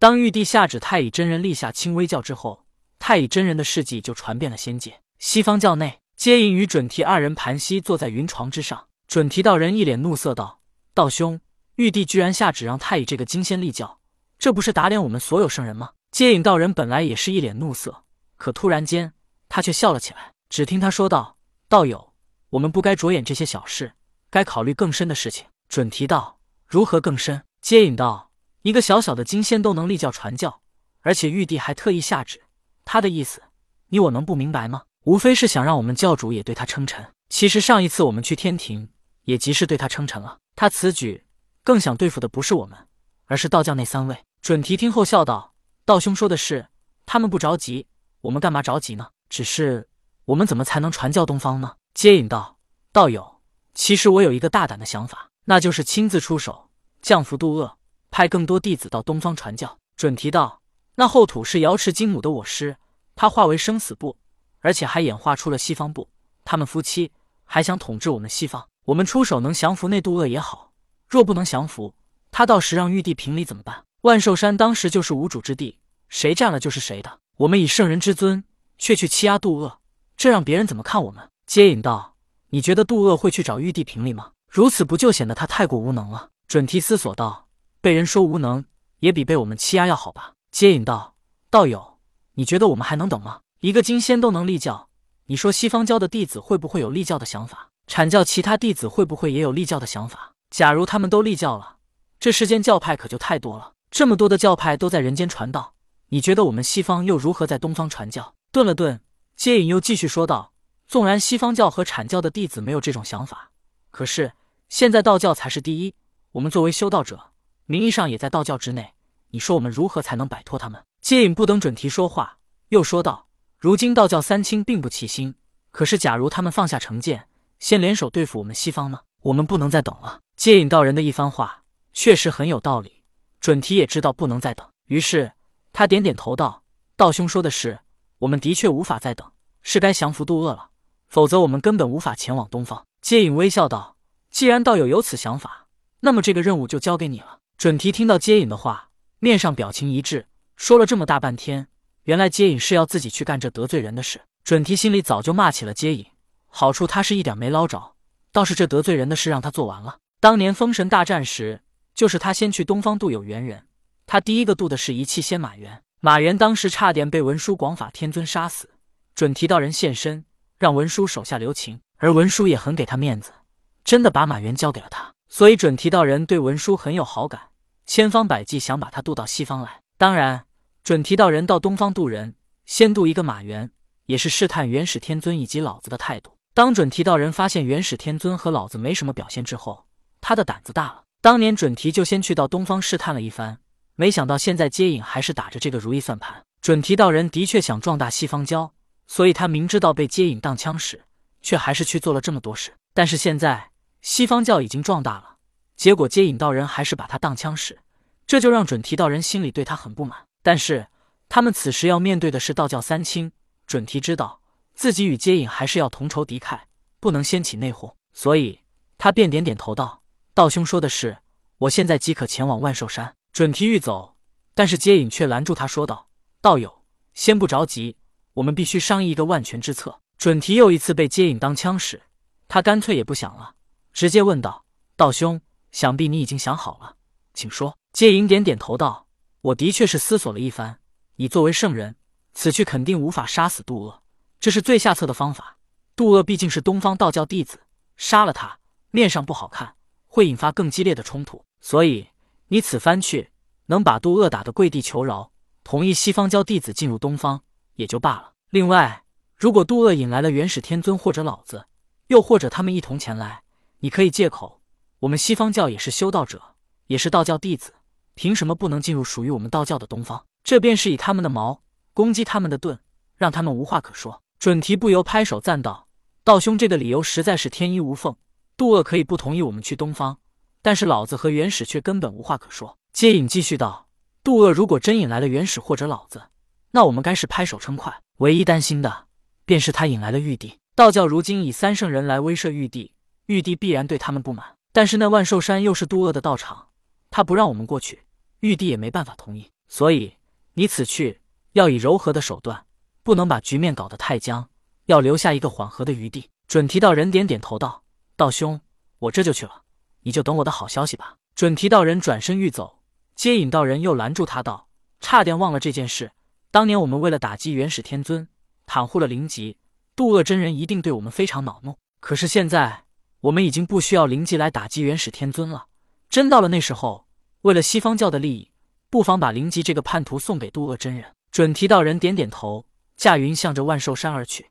当玉帝下旨太乙真人立下清微教之后，太乙真人的事迹就传遍了仙界。西方教内，接引与准提二人盘膝坐在云床之上。准提道人一脸怒色道：“道兄，玉帝居然下旨让太乙这个金仙立教，这不是打脸我们所有圣人吗？”接引道人本来也是一脸怒色，可突然间他却笑了起来。只听他说道：“道友，我们不该着眼这些小事，该考虑更深的事情。”准提道：“如何更深？”接引道：“一个小小的金仙都能立教传教，而且玉帝还特意下旨，他的意思，你我能不明白吗？无非是想让我们教主也对他称臣。其实上一次我们去天庭，也即是对他称臣了。他此举更想对付的不是我们，而是道教那三位。”准提听后笑道：“道兄说的是，他们不着急，我们干嘛着急呢？只是……”我们怎么才能传教东方呢？接引道：“道友，其实我有一个大胆的想法，那就是亲自出手降服渡厄，派更多弟子到东方传教。”准提道：“那后土是瑶池金母的我师，他化为生死簿，而且还演化出了西方部，他们夫妻还想统治我们西方。我们出手能降服那渡恶也好，若不能降服，他到时让玉帝评理怎么办？万寿山当时就是无主之地，谁占了就是谁的。我们以圣人之尊，却去欺压渡恶。”这让别人怎么看我们？接引道：“你觉得杜恶会去找玉帝评理吗？如此不就显得他太过无能了？”准提思索道：“被人说无能，也比被我们欺压要好吧？”接引道：“道友，你觉得我们还能等吗？一个金仙都能立教，你说西方教的弟子会不会有立教的想法？阐教其他弟子会不会也有立教的想法？假如他们都立教了，这世间教派可就太多了。这么多的教派都在人间传道，你觉得我们西方又如何在东方传教？”顿了顿。接引又继续说道：“纵然西方教和阐教的弟子没有这种想法，可是现在道教才是第一。我们作为修道者，名义上也在道教之内。你说我们如何才能摆脱他们？”接引不等准提说话，又说道：“如今道教三清并不齐心，可是假如他们放下成见，先联手对付我们西方呢？我们不能再等了。”接引道人的一番话确实很有道理，准提也知道不能再等，于是他点点头道：“道兄说的是。”我们的确无法再等，是该降服渡恶了，否则我们根本无法前往东方。接引微笑道：“既然道友有此想法，那么这个任务就交给你了。”准提听到接引的话，面上表情一致，说了这么大半天，原来接引是要自己去干这得罪人的事。准提心里早就骂起了接引，好处他是一点没捞着，倒是这得罪人的事让他做完了。当年封神大战时，就是他先去东方渡有缘人，他第一个渡的是一气仙马元。马元当时差点被文殊广法天尊杀死，准提道人现身，让文殊手下留情，而文殊也很给他面子，真的把马元交给了他。所以准提道人对文殊很有好感，千方百计想把他渡到西方来。当然，准提道人到东方渡人，先渡一个马元，也是试探元始天尊以及老子的态度。当准提道人发现元始天尊和老子没什么表现之后，他的胆子大了。当年准提就先去到东方试探了一番。没想到现在接引还是打着这个如意算盘。准提道人的确想壮大西方教，所以他明知道被接引当枪使，却还是去做了这么多事。但是现在西方教已经壮大了，结果接引道人还是把他当枪使，这就让准提道人心里对他很不满。但是他们此时要面对的是道教三清，准提知道自己与接引还是要同仇敌忾，不能掀起内讧，所以他便点点头道：“道兄说的是，我现在即可前往万寿山。”准提欲走，但是接引却拦住他，说道：“道友，先不着急，我们必须商议一个万全之策。”准提又一次被接引当枪使，他干脆也不想了，直接问道：“道兄，想必你已经想好了，请说。”接引点点头道：“我的确是思索了一番，你作为圣人，此去肯定无法杀死杜恶，这是最下策的方法。杜恶毕竟是东方道教弟子，杀了他，面上不好看，会引发更激烈的冲突，所以。”你此番去，能把杜恶打得跪地求饶，同意西方教弟子进入东方也就罢了。另外，如果杜恶引来了元始天尊或者老子，又或者他们一同前来，你可以借口我们西方教也是修道者，也是道教弟子，凭什么不能进入属于我们道教的东方？这便是以他们的矛攻击他们的盾，让他们无话可说。准提不由拍手赞道：“道兄这个理由实在是天衣无缝。杜恶可以不同意我们去东方。”但是老子和元始却根本无话可说。接引继续道：“杜恶如果真引来了元始或者老子，那我们该是拍手称快。唯一担心的，便是他引来了玉帝。道教如今以三圣人来威慑玉帝，玉帝必然对他们不满。但是那万寿山又是杜恶的道场，他不让我们过去，玉帝也没办法同意。所以你此去要以柔和的手段，不能把局面搞得太僵，要留下一个缓和的余地。”准提道人点点头道：“道兄，我这就去了，你就等我的好消息吧。”准提道人转身欲走，接引道人又拦住他道：“差点忘了这件事。当年我们为了打击元始天尊，袒护了灵吉，渡恶真人一定对我们非常恼怒。可是现在我们已经不需要灵吉来打击元始天尊了。真到了那时候，为了西方教的利益，不妨把灵吉这个叛徒送给渡厄真人。”准提道人点点头，驾云向着万寿山而去。